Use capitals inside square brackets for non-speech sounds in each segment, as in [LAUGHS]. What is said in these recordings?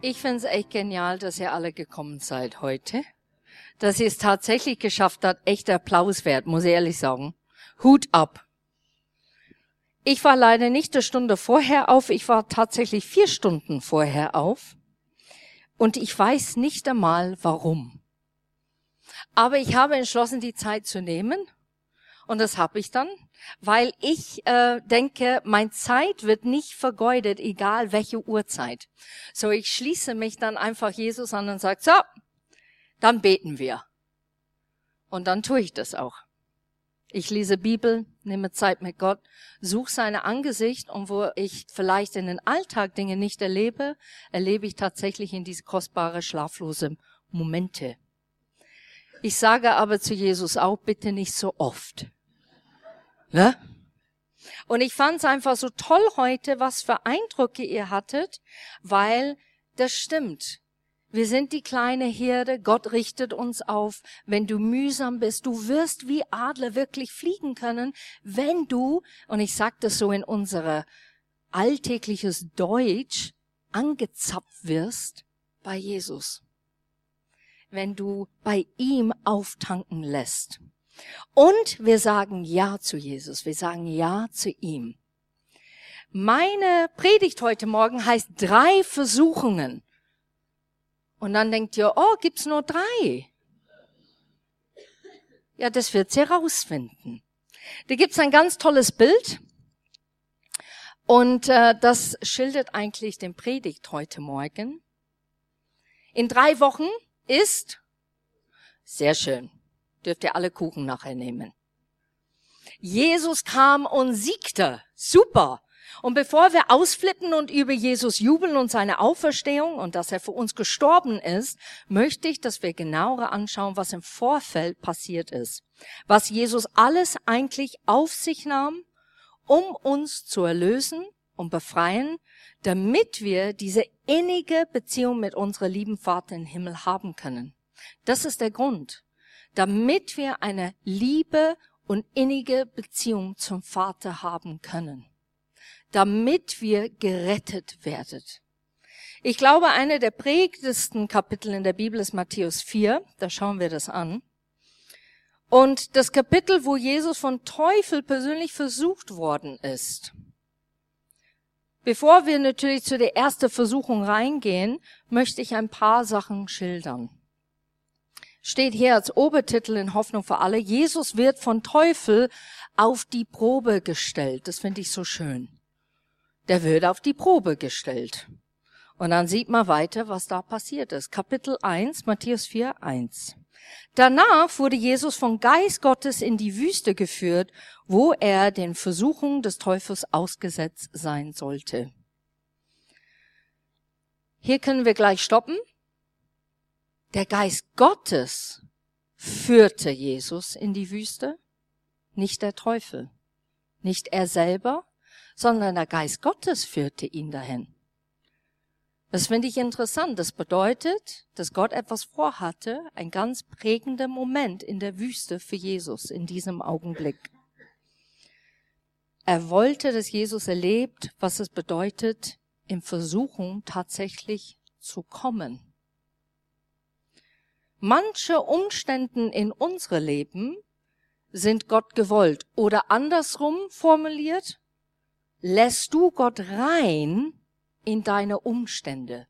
Ich finde es echt genial, dass ihr alle gekommen seid heute. Dass ihr es tatsächlich geschafft habt, echt Applaus wert, muss ich ehrlich sagen. Hut ab. Ich war leider nicht eine Stunde vorher auf, ich war tatsächlich vier Stunden vorher auf. Und ich weiß nicht einmal warum. Aber ich habe entschlossen, die Zeit zu nehmen. Und das habe ich dann weil ich äh, denke, mein Zeit wird nicht vergeudet, egal welche Uhrzeit. So, ich schließe mich dann einfach Jesus an und sage, so, dann beten wir. Und dann tue ich das auch. Ich lese Bibel, nehme Zeit mit Gott, suche seine Angesicht und wo ich vielleicht in den Alltag Dinge nicht erlebe, erlebe ich tatsächlich in diese kostbare, schlaflose Momente. Ich sage aber zu Jesus auch, bitte nicht so oft. Ne? Und ich fand es einfach so toll heute, was für Eindrücke ihr hattet, weil das stimmt. Wir sind die kleine Herde, Gott richtet uns auf. Wenn du mühsam bist, du wirst wie Adler wirklich fliegen können, wenn du, und ich sage das so in unserer alltägliches Deutsch, angezapft wirst bei Jesus. Wenn du bei ihm auftanken lässt. Und wir sagen Ja zu Jesus. Wir sagen Ja zu ihm. Meine Predigt heute Morgen heißt drei Versuchungen. Und dann denkt ihr, oh, gibt's nur drei? Ja, das wird sie herausfinden. Da gibt's ein ganz tolles Bild. Und äh, das schildert eigentlich den Predigt heute Morgen. In drei Wochen ist, sehr schön, dürft ihr alle Kuchen nachher nehmen. Jesus kam und siegte. Super. Und bevor wir ausflippen und über Jesus jubeln und seine Auferstehung und dass er für uns gestorben ist, möchte ich, dass wir genauer anschauen, was im Vorfeld passiert ist. Was Jesus alles eigentlich auf sich nahm, um uns zu erlösen und befreien, damit wir diese innige Beziehung mit unserer lieben Vater im Himmel haben können. Das ist der Grund damit wir eine Liebe und innige Beziehung zum Vater haben können, damit wir gerettet werden. Ich glaube, eine der prägendsten Kapitel in der Bibel ist Matthäus 4, da schauen wir das an. Und das Kapitel, wo Jesus von Teufel persönlich versucht worden ist. Bevor wir natürlich zu der ersten Versuchung reingehen, möchte ich ein paar Sachen schildern steht hier als Obertitel in Hoffnung für alle, Jesus wird von Teufel auf die Probe gestellt. Das finde ich so schön. Der wird auf die Probe gestellt. Und dann sieht man weiter, was da passiert ist. Kapitel 1, Matthäus 4, 1. Danach wurde Jesus vom Geist Gottes in die Wüste geführt, wo er den Versuchungen des Teufels ausgesetzt sein sollte. Hier können wir gleich stoppen. Der Geist Gottes führte Jesus in die Wüste, nicht der Teufel, nicht er selber, sondern der Geist Gottes führte ihn dahin. Das finde ich interessant. Das bedeutet, dass Gott etwas vorhatte, ein ganz prägender Moment in der Wüste für Jesus in diesem Augenblick. Er wollte, dass Jesus erlebt, was es bedeutet, in Versuchung tatsächlich zu kommen Manche Umständen in unsere Leben sind Gott gewollt. Oder andersrum formuliert, lässt du Gott rein in deine Umstände?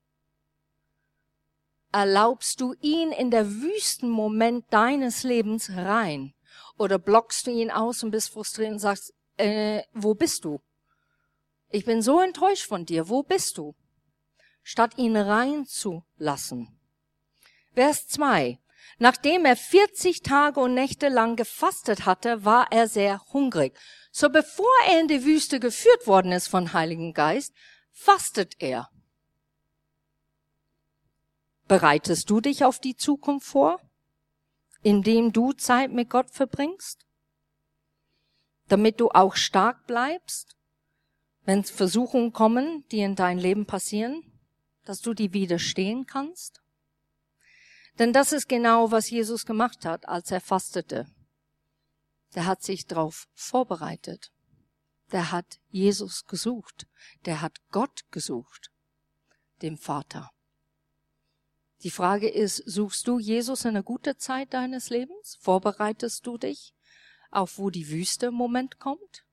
Erlaubst du ihn in der wüsten Moment deines Lebens rein? Oder blockst du ihn aus und bist frustriert und sagst, äh, wo bist du? Ich bin so enttäuscht von dir, wo bist du? Statt ihn reinzulassen. Vers 2. Nachdem er 40 Tage und Nächte lang gefastet hatte, war er sehr hungrig. So bevor er in die Wüste geführt worden ist von Heiligen Geist, fastet er. Bereitest du dich auf die Zukunft vor, indem du Zeit mit Gott verbringst? Damit du auch stark bleibst, wenn Versuchungen kommen, die in dein Leben passieren, dass du die widerstehen kannst? Denn das ist genau, was Jesus gemacht hat, als er fastete. Der hat sich darauf vorbereitet. Der hat Jesus gesucht. Der hat Gott gesucht, dem Vater. Die Frage ist, suchst du Jesus in einer guten Zeit deines Lebens? Vorbereitest du dich auf, wo die Wüste im Moment kommt?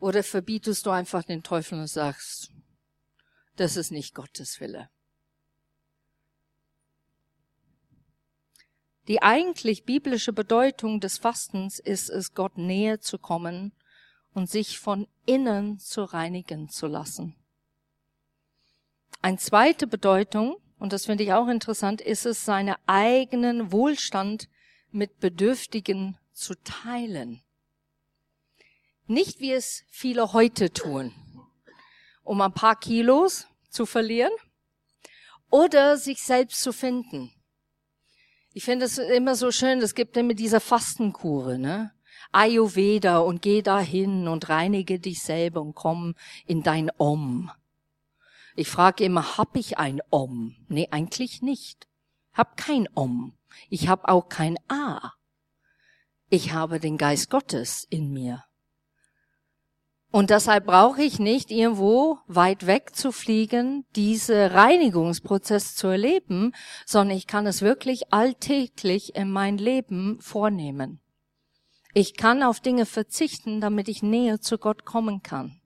Oder verbietest du einfach den Teufel und sagst, das ist nicht Gottes Wille? Die eigentlich biblische Bedeutung des Fastens ist es, Gott näher zu kommen und sich von innen zu reinigen zu lassen. Eine zweite Bedeutung, und das finde ich auch interessant, ist es, seinen eigenen Wohlstand mit Bedürftigen zu teilen. Nicht wie es viele heute tun, um ein paar Kilos zu verlieren oder sich selbst zu finden. Ich finde es immer so schön, es gibt immer diese Fastenkure, ne? Ayurveda und geh dahin und reinige dich selber und komm in dein Om. Ich frage immer, hab ich ein Om? Nee, eigentlich nicht. Hab kein Om. Ich hab auch kein A. Ich habe den Geist Gottes in mir. Und deshalb brauche ich nicht irgendwo weit weg zu fliegen, diese Reinigungsprozess zu erleben, sondern ich kann es wirklich alltäglich in mein Leben vornehmen. Ich kann auf Dinge verzichten, damit ich näher zu Gott kommen kann.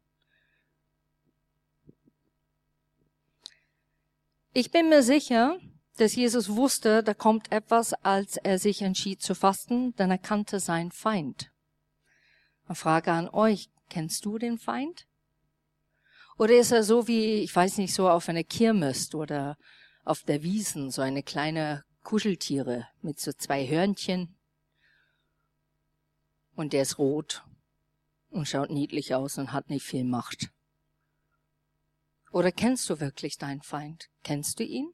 Ich bin mir sicher, dass Jesus wusste, da kommt etwas, als er sich entschied zu fasten, denn er kannte seinen Feind. Eine Frage an euch, Kennst du den Feind? Oder ist er so wie, ich weiß nicht, so auf einer Kirmes oder auf der Wiesen, so eine kleine Kuscheltiere mit so zwei Hörnchen? Und der ist rot und schaut niedlich aus und hat nicht viel Macht. Oder kennst du wirklich deinen Feind? Kennst du ihn?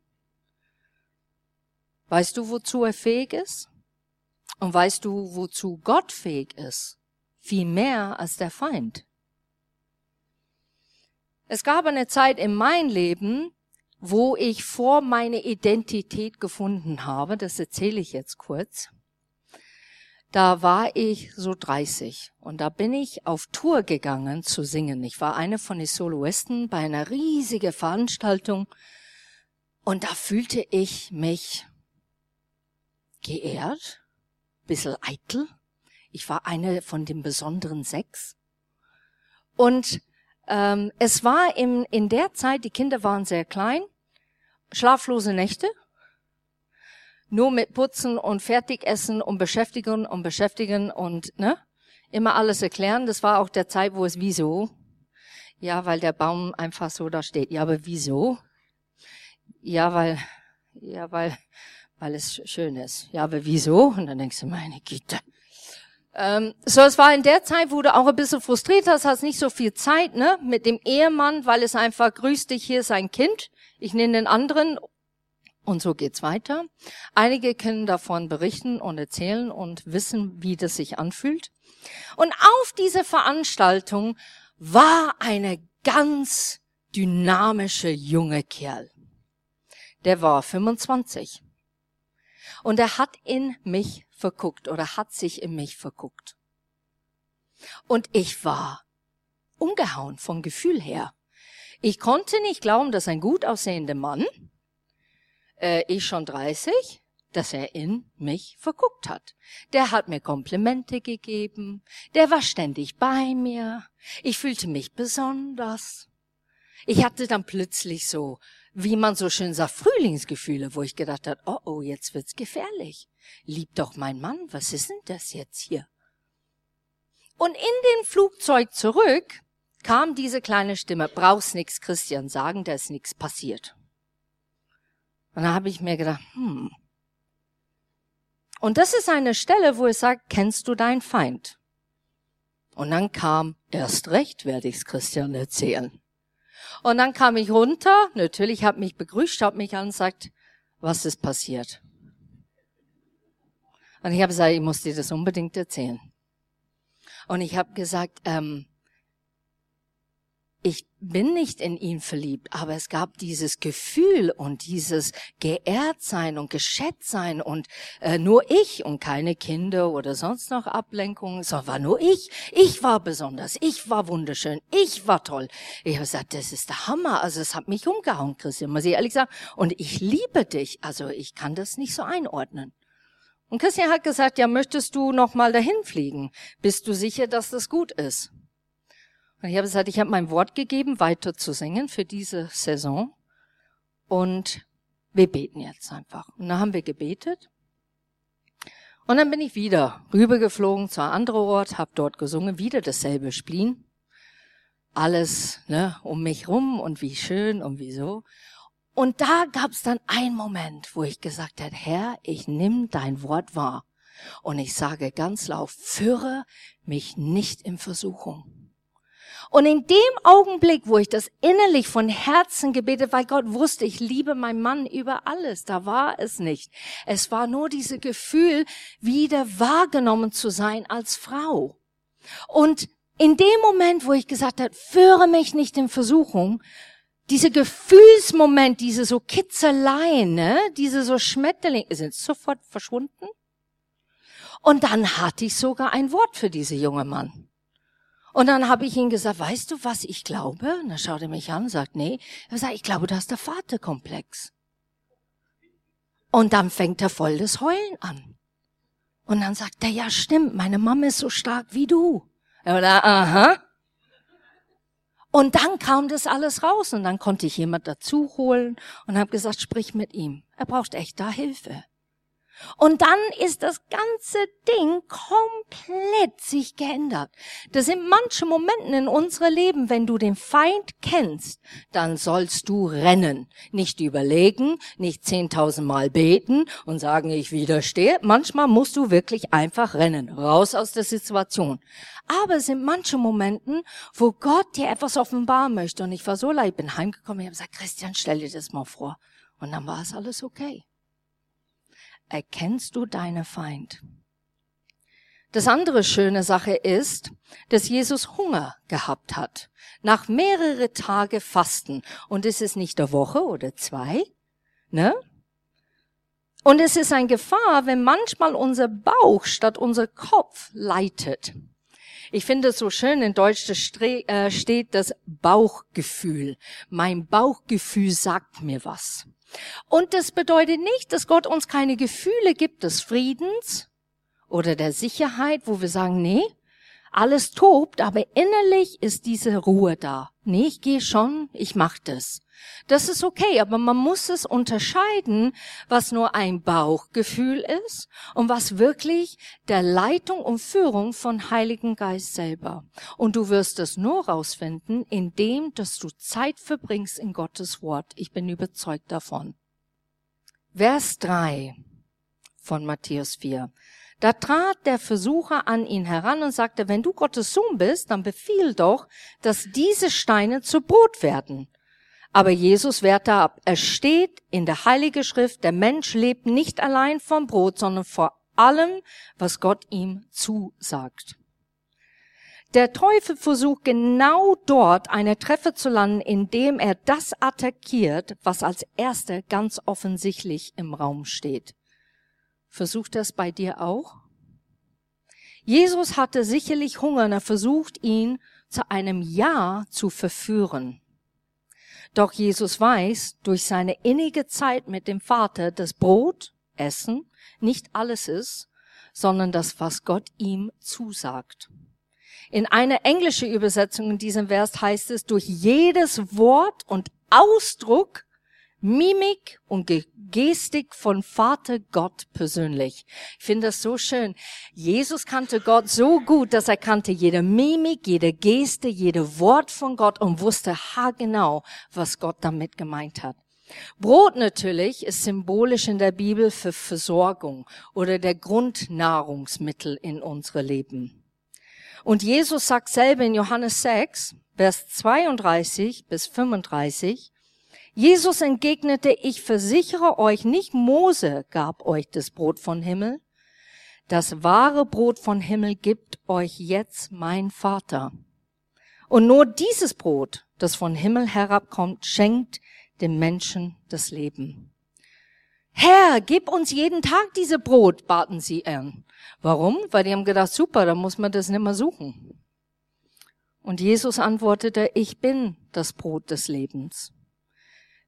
Weißt du, wozu er fähig ist? Und weißt du, wozu Gott fähig ist? Viel mehr als der Feind. Es gab eine Zeit in meinem Leben, wo ich vor meine Identität gefunden habe, das erzähle ich jetzt kurz. Da war ich so 30 und da bin ich auf Tour gegangen zu singen. Ich war eine von den Soloisten bei einer riesigen Veranstaltung und da fühlte ich mich geehrt, bisschen eitel, ich war eine von den besonderen sechs. Und ähm, es war im, in der Zeit, die Kinder waren sehr klein, schlaflose Nächte, nur mit Putzen und Fertigessen und Beschäftigen und Beschäftigen und ne, immer alles erklären. Das war auch der Zeit, wo es wieso, ja, weil der Baum einfach so da steht. Ja, aber wieso? Ja, weil, ja, weil, weil es schön ist. Ja, aber wieso? Und dann denkst du, meine Güte, ähm, so, es war in der Zeit, wo du auch ein bisschen frustriert hast, hast nicht so viel Zeit, ne, mit dem Ehemann, weil es einfach grüßt dich, hier ist ein Kind, ich nehme den anderen und so geht's weiter. Einige können davon berichten und erzählen und wissen, wie das sich anfühlt. Und auf diese Veranstaltung war eine ganz dynamische junge Kerl. Der war 25. Und er hat in mich verguckt oder hat sich in mich verguckt. Und ich war umgehauen vom Gefühl her. Ich konnte nicht glauben, dass ein gut aussehender Mann, äh, ich schon 30, dass er in mich verguckt hat. Der hat mir Komplimente gegeben, der war ständig bei mir, ich fühlte mich besonders. Ich hatte dann plötzlich so wie man so schön sagt, Frühlingsgefühle, wo ich gedacht habe, oh oh, jetzt wird's gefährlich. Lieb doch mein Mann, was ist denn das jetzt hier? Und in den Flugzeug zurück kam diese kleine Stimme, brauchst nix Christian sagen, da ist nix passiert. Und da habe ich mir gedacht, hm. Und das ist eine Stelle, wo es sagt, kennst du deinen Feind? Und dann kam, erst recht werde ich's Christian erzählen. Und dann kam ich runter, natürlich hat mich begrüßt, schaut mich an und sagt, was ist passiert? Und ich habe gesagt, ich muss dir das unbedingt erzählen. Und ich habe gesagt, ähm, ich bin nicht in ihn verliebt, aber es gab dieses Gefühl und dieses geehrt sein und geschätzt sein und äh, nur ich und keine Kinder oder sonst noch Ablenkungen, sondern war nur ich. Ich war besonders, ich war wunderschön, ich war toll. Ich habe gesagt, das ist der Hammer. Also es hat mich umgehauen, Christian, muss ich ehrlich sagen. Und ich liebe dich. Also ich kann das nicht so einordnen. Und Christian hat gesagt, ja, möchtest du noch mal dahin fliegen? Bist du sicher, dass das gut ist? Und ich habe gesagt, ich habe mein Wort gegeben, weiter zu singen für diese Saison. Und wir beten jetzt einfach. Und dann haben wir gebetet. Und dann bin ich wieder rübergeflogen zu einem anderen Ort, habe dort gesungen, wieder dasselbe Spleen. Alles ne, um mich rum und wie schön und wieso. Und da gab es dann einen Moment, wo ich gesagt habe, Herr, ich nimm dein Wort wahr. Und ich sage ganz laut, führe mich nicht in Versuchung. Und in dem Augenblick, wo ich das innerlich von Herzen gebetet, weil Gott wusste, ich liebe meinen Mann über alles, da war es nicht. Es war nur dieses Gefühl, wieder wahrgenommen zu sein als Frau. Und in dem Moment, wo ich gesagt habe, führe mich nicht in Versuchung, diese Gefühlsmoment, diese so Kitzeleien, ne, diese so Schmetterlinge, sind sofort verschwunden. Und dann hatte ich sogar ein Wort für diese junge Mann. Und dann habe ich ihm gesagt, weißt du, was ich glaube? Und dann schaut er mich an und sagt, nee. Er sagt, ich glaube, du hast der Vaterkomplex. Und dann fängt er voll das Heulen an. Und dann sagt er, ja stimmt, meine Mama ist so stark wie du. Oder, aha. Und dann kam das alles raus und dann konnte ich jemand dazu holen und habe gesagt, sprich mit ihm. Er braucht echt da Hilfe. Und dann ist das ganze Ding komplett sich geändert. Das sind manche Momente in unserem Leben, wenn du den Feind kennst, dann sollst du rennen. Nicht überlegen, nicht zehntausendmal beten und sagen, ich widerstehe. Manchmal musst du wirklich einfach rennen, raus aus der Situation. Aber es sind manche Momente, wo Gott dir etwas offenbaren möchte. Und ich war so leid, bin heimgekommen, ich habe gesagt, Christian, stell dir das mal vor. Und dann war es alles okay erkennst du deine Feind. Das andere schöne Sache ist, dass Jesus Hunger gehabt hat. Nach mehrere Tage Fasten. Und es ist nicht eine Woche oder zwei, ne? Und es ist ein Gefahr, wenn manchmal unser Bauch statt unser Kopf leitet. Ich finde es so schön, in Deutsch äh, steht das Bauchgefühl. Mein Bauchgefühl sagt mir was. Und das bedeutet nicht, dass Gott uns keine Gefühle gibt des Friedens oder der Sicherheit, wo wir sagen, nee, alles tobt, aber innerlich ist diese Ruhe da. Nee, ich gehe schon, ich mach das. Das ist okay, aber man muss es unterscheiden, was nur ein Bauchgefühl ist und was wirklich der Leitung und Führung von Heiligen Geist selber. Und du wirst es nur rausfinden, indem, dass du Zeit verbringst in Gottes Wort. Ich bin überzeugt davon. Vers 3 von Matthäus 4. Da trat der Versucher an ihn heran und sagte, wenn du Gottes Sohn bist, dann befiehl doch, dass diese Steine zu Brot werden. Aber Jesus wehrte ab. Es steht in der Heilige Schrift, der Mensch lebt nicht allein vom Brot, sondern vor allem, was Gott ihm zusagt. Der Teufel versucht genau dort eine Treffer zu landen, indem er das attackiert, was als erster ganz offensichtlich im Raum steht. Versucht das bei dir auch? Jesus hatte sicherlich Hunger und er versucht ihn zu einem Ja zu verführen. Doch Jesus weiß durch seine innige Zeit mit dem Vater, dass Brot, Essen nicht alles ist, sondern das, was Gott ihm zusagt. In einer englischen Übersetzung in diesem Vers heißt es, durch jedes Wort und Ausdruck Mimik und Gestik von Vater Gott persönlich. Ich finde das so schön. Jesus kannte Gott so gut, dass er kannte jede Mimik, jede Geste, jede Wort von Gott und wusste haargenau, was Gott damit gemeint hat. Brot natürlich ist symbolisch in der Bibel für Versorgung oder der Grundnahrungsmittel in unsere Leben. Und Jesus sagt selber in Johannes 6, Vers 32 bis 35, Jesus entgegnete, ich versichere euch, nicht Mose gab euch das Brot von Himmel. Das wahre Brot von Himmel gibt euch jetzt mein Vater. Und nur dieses Brot, das von Himmel herabkommt, schenkt dem Menschen das Leben. Herr, gib uns jeden Tag diese Brot, baten sie an. Warum? Weil die haben gedacht, super, dann muss man das nicht mehr suchen. Und Jesus antwortete, ich bin das Brot des Lebens.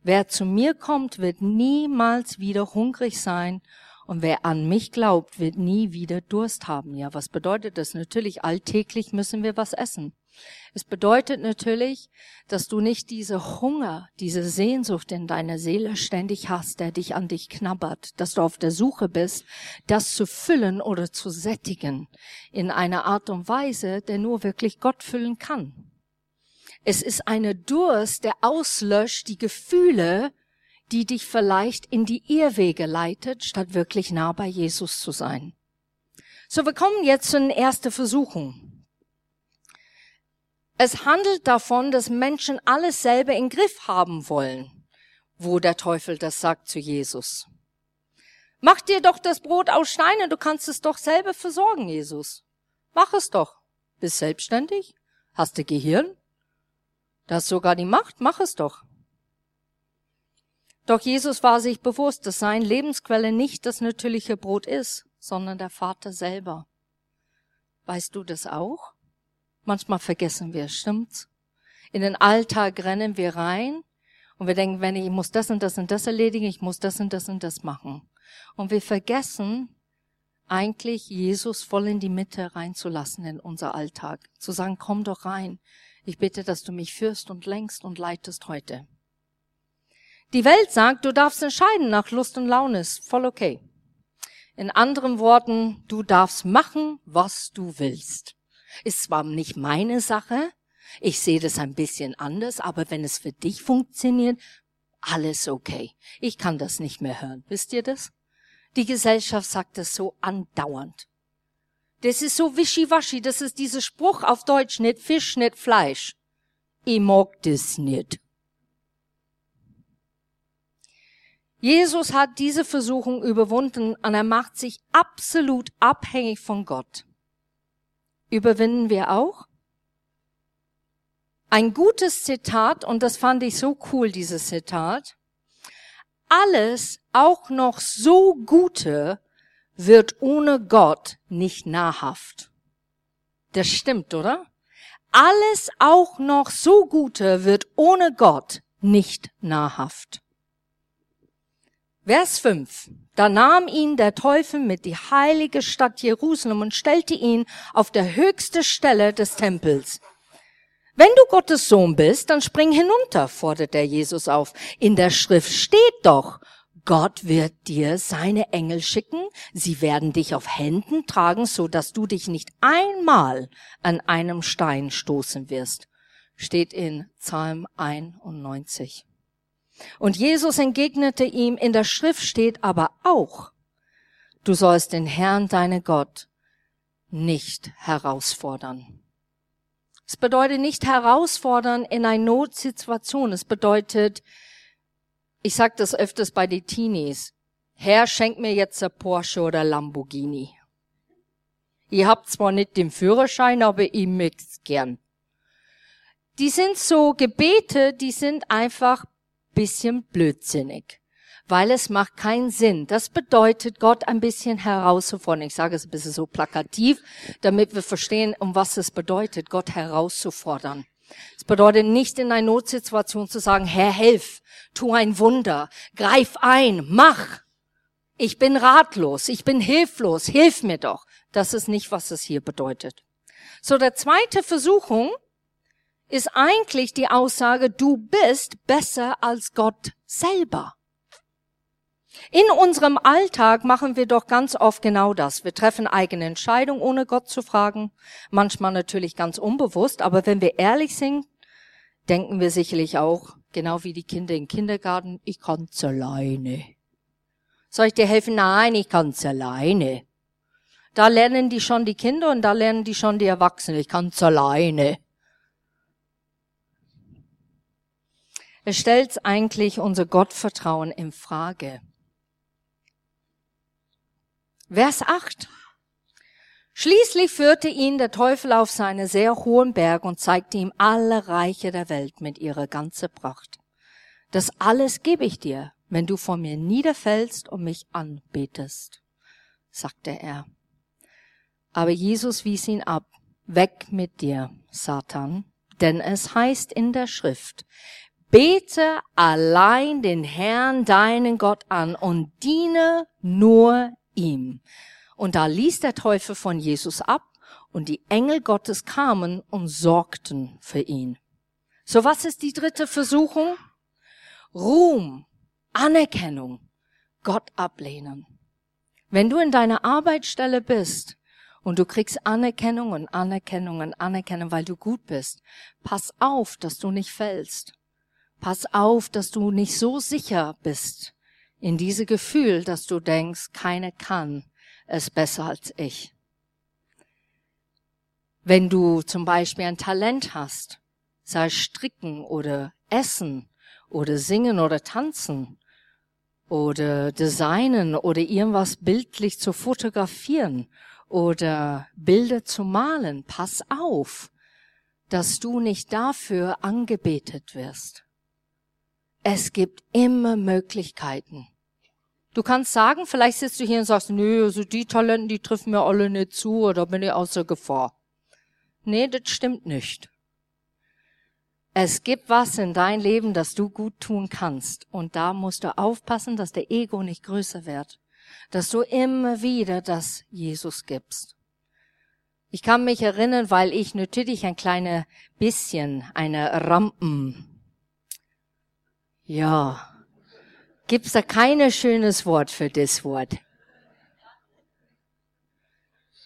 Wer zu mir kommt, wird niemals wieder hungrig sein und wer an mich glaubt, wird nie wieder Durst haben. Ja, was bedeutet das? Natürlich, alltäglich müssen wir was essen. Es bedeutet natürlich, dass du nicht diese Hunger, diese Sehnsucht in deiner Seele ständig hast, der dich an dich knabbert, dass du auf der Suche bist, das zu füllen oder zu sättigen in einer Art und Weise, der nur wirklich Gott füllen kann. Es ist eine Durst, der auslöscht die Gefühle, die dich vielleicht in die Irrwege leitet, statt wirklich nah bei Jesus zu sein. So, wir kommen jetzt zu den ersten Versuchung. Es handelt davon, dass Menschen alles selber in Griff haben wollen, wo der Teufel das sagt zu Jesus. Mach dir doch das Brot aus Steinen, du kannst es doch selber versorgen, Jesus. Mach es doch. Bist selbstständig? Hast du Gehirn? Du hast sogar die Macht, mach es doch. Doch Jesus war sich bewusst, dass sein Lebensquelle nicht das natürliche Brot ist, sondern der Vater selber. Weißt du das auch? Manchmal vergessen wir, stimmt's? In den Alltag rennen wir rein und wir denken, wenn ich, ich muss das und das und das erledigen, ich muss das und das und das machen. Und wir vergessen eigentlich Jesus voll in die Mitte reinzulassen in unser Alltag. Zu sagen, komm doch rein. Ich bitte, dass du mich führst und lenkst und leitest heute. Die Welt sagt, du darfst entscheiden nach Lust und Laune, ist voll okay. In anderen Worten, du darfst machen, was du willst. Ist zwar nicht meine Sache, ich sehe das ein bisschen anders, aber wenn es für dich funktioniert, alles okay. Ich kann das nicht mehr hören. Wisst ihr das? Die Gesellschaft sagt das so andauernd. Das ist so wischiwaschi, das ist dieser Spruch auf Deutsch, nicht Fisch, nicht Fleisch. Ich mag das nicht. Jesus hat diese Versuchung überwunden und er macht sich absolut abhängig von Gott. Überwinden wir auch? Ein gutes Zitat, und das fand ich so cool, dieses Zitat. Alles, auch noch so Gute, wird ohne Gott nicht nahrhaft. Das stimmt, oder? Alles, auch noch so Gute, wird ohne Gott nicht nahrhaft. Vers 5. Da nahm ihn der Teufel mit die heilige Stadt Jerusalem und stellte ihn auf der höchste Stelle des Tempels. Wenn du Gottes Sohn bist, dann spring hinunter, fordert der Jesus auf. In der Schrift steht doch, Gott wird dir seine Engel schicken, sie werden dich auf Händen tragen, so dass du dich nicht einmal an einem Stein stoßen wirst. Steht in Psalm 91. Und Jesus entgegnete ihm, in der Schrift steht aber auch, du sollst den Herrn, deine Gott, nicht herausfordern. Es bedeutet nicht herausfordern in einer Notsituation. Es bedeutet, ich sag das öfters bei den Teenies, Herr, schenk mir jetzt ein Porsche oder Lamborghini. Ihr habt zwar nicht den Führerschein, aber ich möcht's gern. Die sind so Gebete, die sind einfach bisschen blödsinnig, weil es macht keinen Sinn. Das bedeutet, Gott ein bisschen herauszufordern. Ich sage es ein bisschen so plakativ, damit wir verstehen, um was es bedeutet, Gott herauszufordern. Es bedeutet nicht in einer Notsituation zu sagen, Herr, helf, tu ein Wunder, greif ein, mach. Ich bin ratlos, ich bin hilflos, hilf mir doch. Das ist nicht, was es hier bedeutet. So, der zweite Versuchung ist eigentlich die Aussage, du bist besser als Gott selber. In unserem Alltag machen wir doch ganz oft genau das. Wir treffen eigene Entscheidungen, ohne Gott zu fragen. Manchmal natürlich ganz unbewusst, aber wenn wir ehrlich sind, denken wir sicherlich auch, genau wie die Kinder im Kindergarten, ich kann's alleine. Soll ich dir helfen? Nein, ich kann's alleine. Da lernen die schon die Kinder und da lernen die schon die Erwachsenen, ich kann's alleine. Es stellt eigentlich unser Gottvertrauen in Frage. Vers 8. Schließlich führte ihn der Teufel auf seine sehr hohen Berg und zeigte ihm alle Reiche der Welt mit ihrer ganzen Pracht. Das alles gebe ich dir, wenn du vor mir niederfällst und mich anbetest, sagte er. Aber Jesus wies ihn ab. Weg mit dir, Satan, denn es heißt in der Schrift, bete allein den Herrn deinen Gott an und diene nur ihm. Und da ließ der Teufel von Jesus ab und die Engel Gottes kamen und sorgten für ihn. So was ist die dritte Versuchung? Ruhm, Anerkennung, Gott ablehnen. Wenn du in deiner Arbeitsstelle bist und du kriegst Anerkennung und Anerkennung und Anerkennung, weil du gut bist, pass auf, dass du nicht fällst. Pass auf, dass du nicht so sicher bist in diese Gefühl, dass du denkst, keine kann es besser als ich. Wenn du zum Beispiel ein Talent hast, sei stricken oder essen oder singen oder tanzen oder designen oder irgendwas bildlich zu fotografieren oder Bilder zu malen, pass auf, dass du nicht dafür angebetet wirst. Es gibt immer Möglichkeiten. Du kannst sagen, vielleicht sitzt du hier und sagst, nö, also die Talenten, die treffen mir alle nicht zu oder bin ich außer Gefahr. Nee, das stimmt nicht. Es gibt was in dein Leben, das du gut tun kannst. Und da musst du aufpassen, dass der Ego nicht größer wird dass du immer wieder das Jesus gibst. Ich kann mich erinnern, weil ich natürlich ein kleiner bisschen eine Rampen. Ja. Gibt's da kein schönes Wort für das Wort?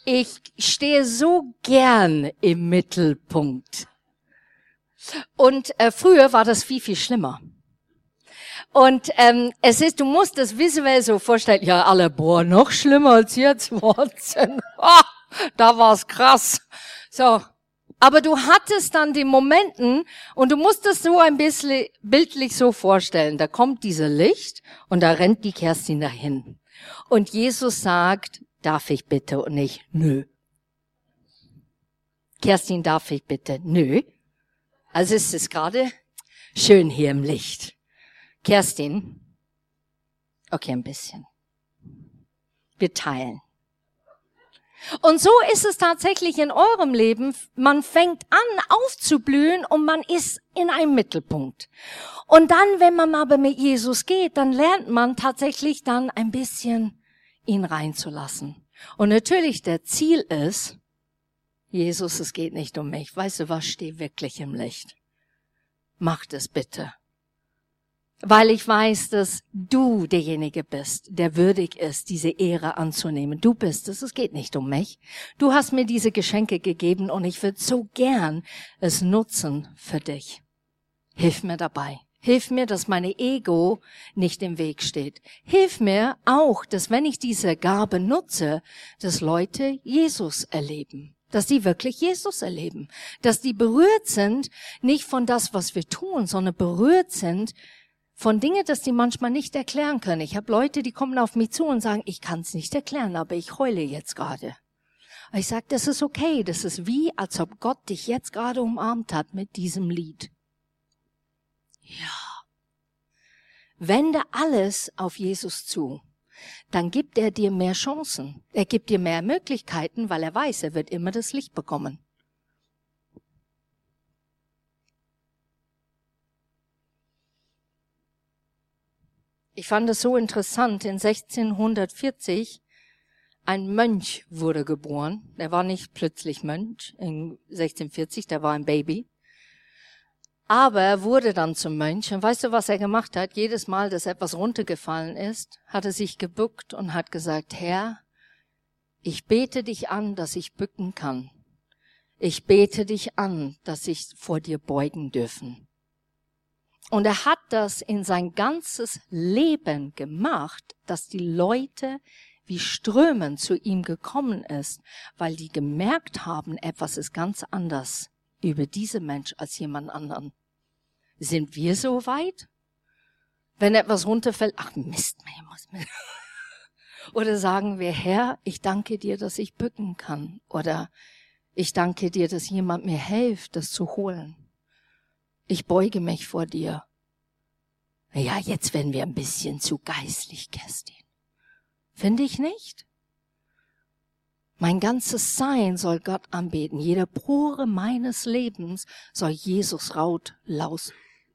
Ich stehe so gern im Mittelpunkt. Und äh, früher war das viel, viel schlimmer. Und ähm, es ist, du musst das visuell so vorstellen, ja, alle, boah, noch schlimmer als jetzt, [LAUGHS] Wahnsinn. Ah, da war's krass. So. Aber du hattest dann die Momenten und du musst es so ein bisschen bildlich so vorstellen. Da kommt dieser Licht und da rennt die Kerstin dahin. Und Jesus sagt, darf ich bitte? Und ich, nö. Kerstin, darf ich bitte? Nö. Also es ist gerade schön hier im Licht. Kerstin? Okay, ein bisschen. Wir teilen. Und so ist es tatsächlich in eurem Leben. Man fängt an aufzublühen und man ist in einem Mittelpunkt. Und dann, wenn man aber mit Jesus geht, dann lernt man tatsächlich dann ein bisschen ihn reinzulassen. Und natürlich der Ziel ist, Jesus, es geht nicht um mich. Weißt du was, steh wirklich im Licht. Macht es bitte weil ich weiß, dass du derjenige bist, der würdig ist, diese Ehre anzunehmen. Du bist es, es geht nicht um mich. Du hast mir diese Geschenke gegeben und ich würde so gern es nutzen für dich. Hilf mir dabei. Hilf mir, dass meine Ego nicht im Weg steht. Hilf mir auch, dass wenn ich diese Gabe nutze, dass Leute Jesus erleben. Dass die wirklich Jesus erleben. Dass die berührt sind, nicht von das, was wir tun, sondern berührt sind von Dingen, dass die manchmal nicht erklären können. Ich habe Leute, die kommen auf mich zu und sagen, ich kann es nicht erklären, aber ich heule jetzt gerade. Ich sage, das ist okay, das ist wie, als ob Gott dich jetzt gerade umarmt hat mit diesem Lied. Ja. Wende alles auf Jesus zu. Dann gibt er dir mehr Chancen. Er gibt dir mehr Möglichkeiten, weil er weiß, er wird immer das Licht bekommen. Ich fand es so interessant, in 1640 ein Mönch wurde geboren. Der war nicht plötzlich Mönch in 1640, der war ein Baby. Aber er wurde dann zum Mönch. Und weißt du, was er gemacht hat? Jedes Mal, dass etwas runtergefallen ist, hat er sich gebuckt und hat gesagt, Herr, ich bete dich an, dass ich bücken kann. Ich bete dich an, dass ich vor dir beugen dürfen. Und er hat das in sein ganzes Leben gemacht, dass die Leute wie Strömen zu ihm gekommen ist, weil die gemerkt haben, etwas ist ganz anders über diese Mensch als jemand anderen. Sind wir so weit? Wenn etwas runterfällt, ach Mist, man muss [LAUGHS] mir. Oder sagen wir, Herr, ich danke dir, dass ich bücken kann. Oder ich danke dir, dass jemand mir hilft, das zu holen. Ich beuge mich vor dir. Ja, jetzt werden wir ein bisschen zu geistlich, Kerstin. Finde ich nicht? Mein ganzes Sein soll Gott anbeten. Jede Pore meines Lebens soll Jesus laut, laut,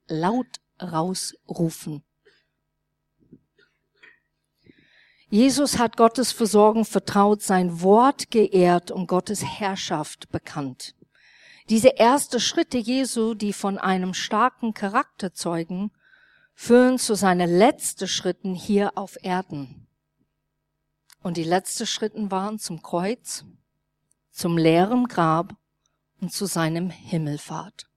laut rausrufen. Jesus hat Gottes Versorgung vertraut, sein Wort geehrt und Gottes Herrschaft bekannt. Diese erste Schritte Jesu, die von einem starken Charakter zeugen, führen zu seinen letzten Schritten hier auf Erden. Und die letzten Schritten waren zum Kreuz, zum leeren Grab und zu seinem Himmelfahrt.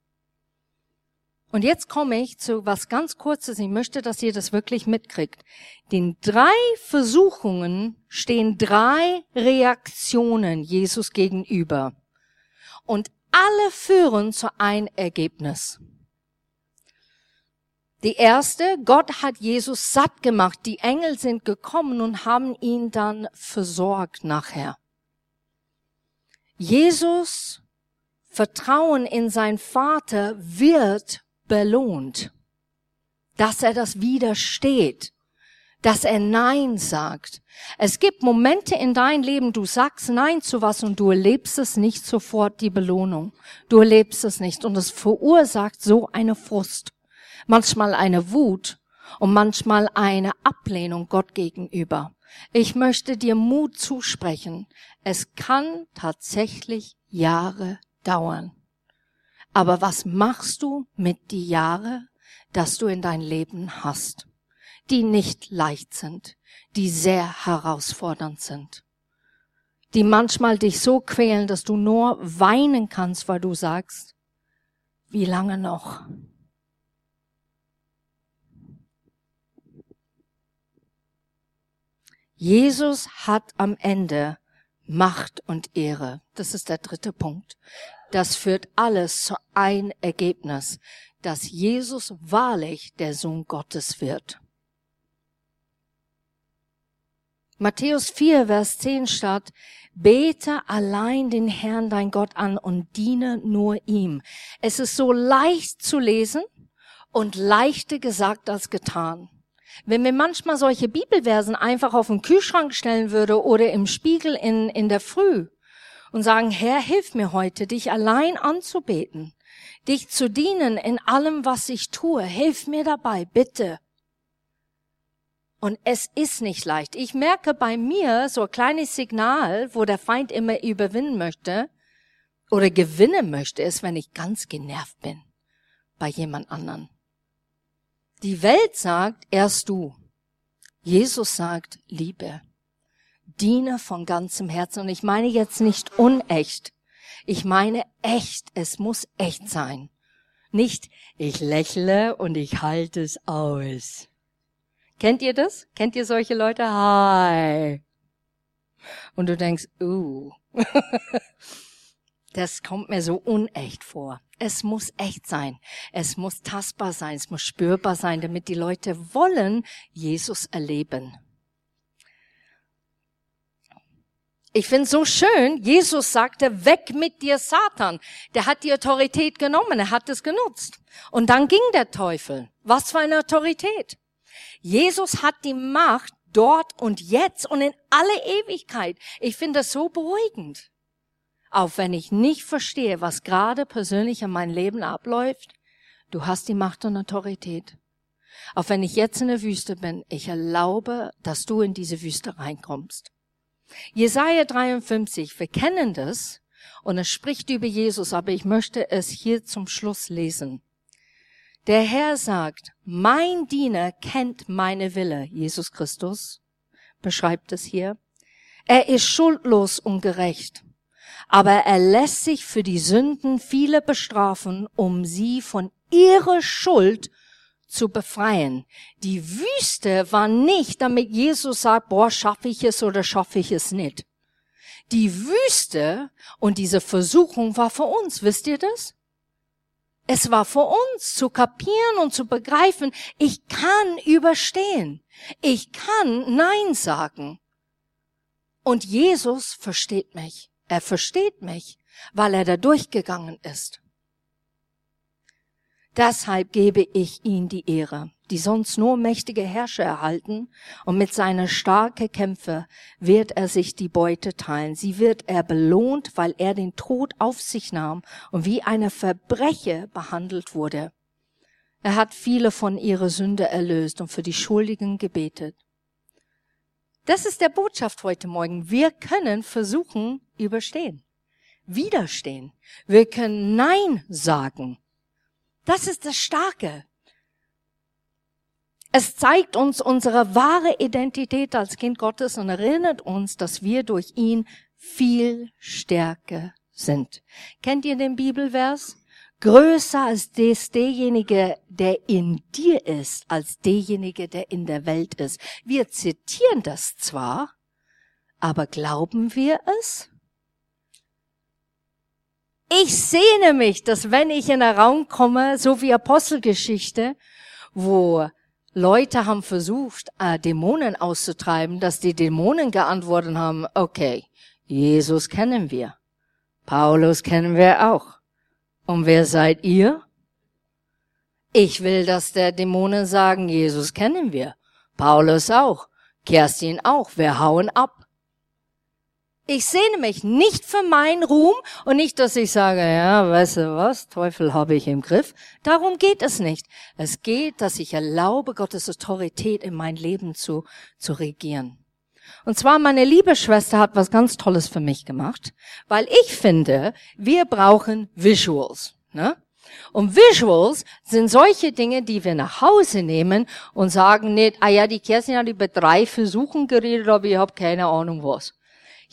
Und jetzt komme ich zu was ganz Kurzes. Ich möchte, dass ihr das wirklich mitkriegt. Den drei Versuchungen stehen drei Reaktionen Jesus gegenüber. Und alle führen zu ein Ergebnis. Die erste, Gott hat Jesus satt gemacht. Die Engel sind gekommen und haben ihn dann versorgt nachher. Jesus Vertrauen in sein Vater wird belohnt, dass er das widersteht, dass er Nein sagt. Es gibt Momente in deinem Leben, du sagst Nein zu was und du erlebst es nicht sofort, die Belohnung. Du erlebst es nicht und es verursacht so eine Frust, manchmal eine Wut und manchmal eine Ablehnung Gott gegenüber. Ich möchte dir Mut zusprechen. Es kann tatsächlich Jahre dauern. Aber was machst du mit die Jahre, dass du in dein Leben hast, die nicht leicht sind, die sehr herausfordernd sind, die manchmal dich so quälen, dass du nur weinen kannst, weil du sagst, wie lange noch? Jesus hat am Ende Macht und Ehre. Das ist der dritte Punkt. Das führt alles zu ein Ergebnis, dass Jesus wahrlich der Sohn Gottes wird. Matthäus 4, Vers 10 statt, bete allein den Herrn dein Gott an und diene nur ihm. Es ist so leicht zu lesen und leichter gesagt als getan. Wenn wir manchmal solche Bibelversen einfach auf den Kühlschrank stellen würde oder im Spiegel in, in der Früh und sagen, Herr, hilf mir heute, dich allein anzubeten, dich zu dienen in allem, was ich tue. Hilf mir dabei, bitte. Und es ist nicht leicht. Ich merke bei mir so ein kleines Signal, wo der Feind immer überwinden möchte oder gewinnen möchte, ist, wenn ich ganz genervt bin bei jemand anderen. Die Welt sagt, erst du. Jesus sagt, Liebe. Diene von ganzem Herzen. Und ich meine jetzt nicht unecht. Ich meine echt. Es muss echt sein. Nicht, ich lächle und ich halte es aus. Kennt ihr das? Kennt ihr solche Leute? Hi. Und du denkst, uh. [LAUGHS] das kommt mir so unecht vor. Es muss echt sein. Es muss tastbar sein. Es muss spürbar sein, damit die Leute wollen Jesus erleben. Ich finde so schön, Jesus sagte, weg mit dir, Satan. Der hat die Autorität genommen, er hat es genutzt. Und dann ging der Teufel. Was für eine Autorität. Jesus hat die Macht dort und jetzt und in alle Ewigkeit. Ich finde das so beruhigend. Auch wenn ich nicht verstehe, was gerade persönlich in meinem Leben abläuft, du hast die Macht und Autorität. Auch wenn ich jetzt in der Wüste bin, ich erlaube, dass du in diese Wüste reinkommst. Jesaja 53, wir kennen das und es spricht über Jesus, aber ich möchte es hier zum Schluss lesen. Der Herr sagt, mein Diener kennt meine Wille, Jesus Christus beschreibt es hier. Er ist schuldlos und gerecht aber er lässt sich für die Sünden viele bestrafen, um sie von ihrer Schuld zu befreien. Die Wüste war nicht, damit Jesus sagt, boah, schaffe ich es oder schaffe ich es nicht. Die Wüste und diese Versuchung war für uns, wisst ihr das? Es war für uns zu kapieren und zu begreifen, ich kann überstehen. Ich kann Nein sagen. Und Jesus versteht mich. Er versteht mich, weil er da durchgegangen ist. Deshalb gebe ich ihm die Ehre, die sonst nur mächtige Herrscher erhalten, und mit seiner starke Kämpfe wird er sich die Beute teilen. Sie wird er belohnt, weil er den Tod auf sich nahm und wie eine Verbrecher behandelt wurde. Er hat viele von ihrer Sünde erlöst und für die Schuldigen gebetet. Das ist der Botschaft heute Morgen. Wir können versuchen, überstehen, widerstehen. Wir können Nein sagen. Das ist das Starke. Es zeigt uns unsere wahre Identität als Kind Gottes und erinnert uns, dass wir durch ihn viel stärker sind. Kennt ihr den Bibelvers? Größer als des, derjenige, der in dir ist, als derjenige, der in der Welt ist. Wir zitieren das zwar, aber glauben wir es? Ich sehne mich, dass wenn ich in einen Raum komme, so wie Apostelgeschichte, wo Leute haben versucht, äh, Dämonen auszutreiben, dass die Dämonen geantwortet haben, okay, Jesus kennen wir. Paulus kennen wir auch. Und wer seid ihr? Ich will, dass der Dämonen sagen, Jesus kennen wir. Paulus auch. Kerstin auch. Wir hauen ab. Ich sehne mich nicht für meinen Ruhm und nicht, dass ich sage, ja, weißt du was, Teufel habe ich im Griff. Darum geht es nicht. Es geht, dass ich erlaube, Gottes Autorität in mein Leben zu, zu regieren. Und zwar meine liebe Schwester hat was ganz Tolles für mich gemacht, weil ich finde, wir brauchen Visuals. Ne? Und Visuals sind solche Dinge, die wir nach Hause nehmen und sagen nicht, ah ja, die Kerstin hat über drei Versuchen geredet, aber ich habe keine Ahnung was.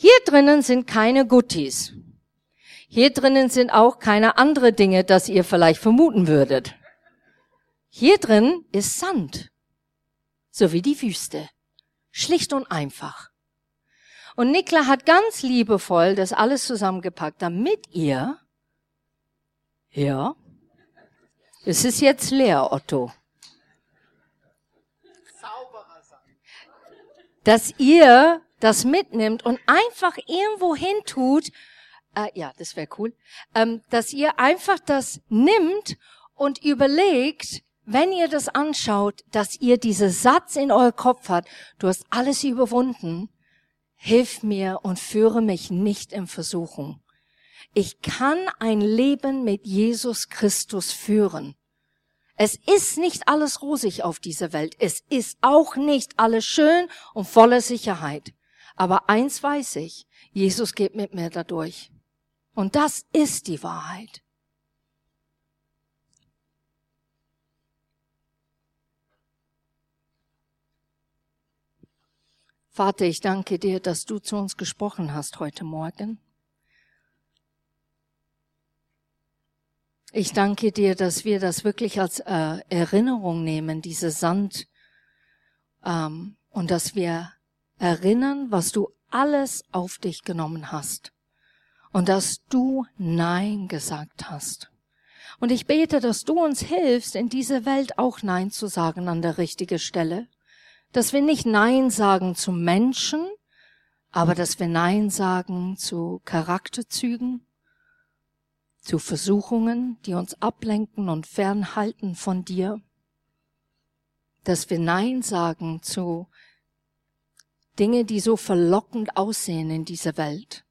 Hier drinnen sind keine Guttis. Hier drinnen sind auch keine andere Dinge, das ihr vielleicht vermuten würdet. Hier drin ist Sand. So wie die Wüste. Schlicht und einfach. Und Nikla hat ganz liebevoll das alles zusammengepackt, damit ihr, ja, es ist jetzt leer, Otto. Dass ihr das mitnimmt und einfach irgendwo hin tut, äh, ja, das wäre cool, ähm, dass ihr einfach das nimmt und überlegt, wenn ihr das anschaut, dass ihr diesen Satz in euer Kopf habt, du hast alles überwunden, hilf mir und führe mich nicht in Versuchung. Ich kann ein Leben mit Jesus Christus führen. Es ist nicht alles rosig auf dieser Welt. Es ist auch nicht alles schön und voller Sicherheit. Aber eins weiß ich, Jesus geht mit mir dadurch. Und das ist die Wahrheit. Vater, ich danke dir, dass du zu uns gesprochen hast heute Morgen. Ich danke dir, dass wir das wirklich als äh, Erinnerung nehmen, diese Sand, ähm, und dass wir erinnern, was du alles auf dich genommen hast und dass du Nein gesagt hast. Und ich bete, dass du uns hilfst, in dieser Welt auch Nein zu sagen an der richtigen Stelle. Dass wir nicht Nein sagen zu Menschen, aber dass wir Nein sagen zu Charakterzügen, zu Versuchungen, die uns ablenken und fernhalten von dir. Dass wir Nein sagen zu Dinge, die so verlockend aussehen in dieser Welt.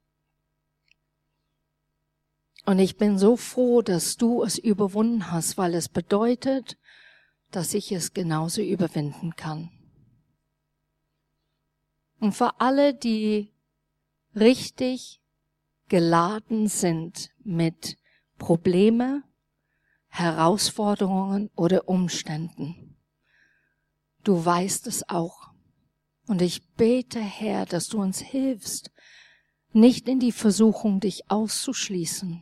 Und ich bin so froh, dass du es überwunden hast, weil es bedeutet, dass ich es genauso überwinden kann. Und für alle, die richtig geladen sind mit Probleme, Herausforderungen oder Umständen. Du weißt es auch. Und ich bete, Herr, dass du uns hilfst, nicht in die Versuchung, dich auszuschließen,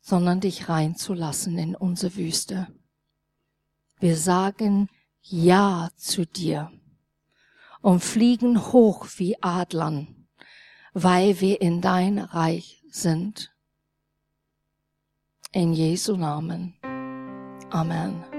sondern dich reinzulassen in unsere Wüste. Wir sagen Ja zu dir und fliegen hoch wie Adlern, weil wir in dein Reich sind. In Jesu Namen. Amen.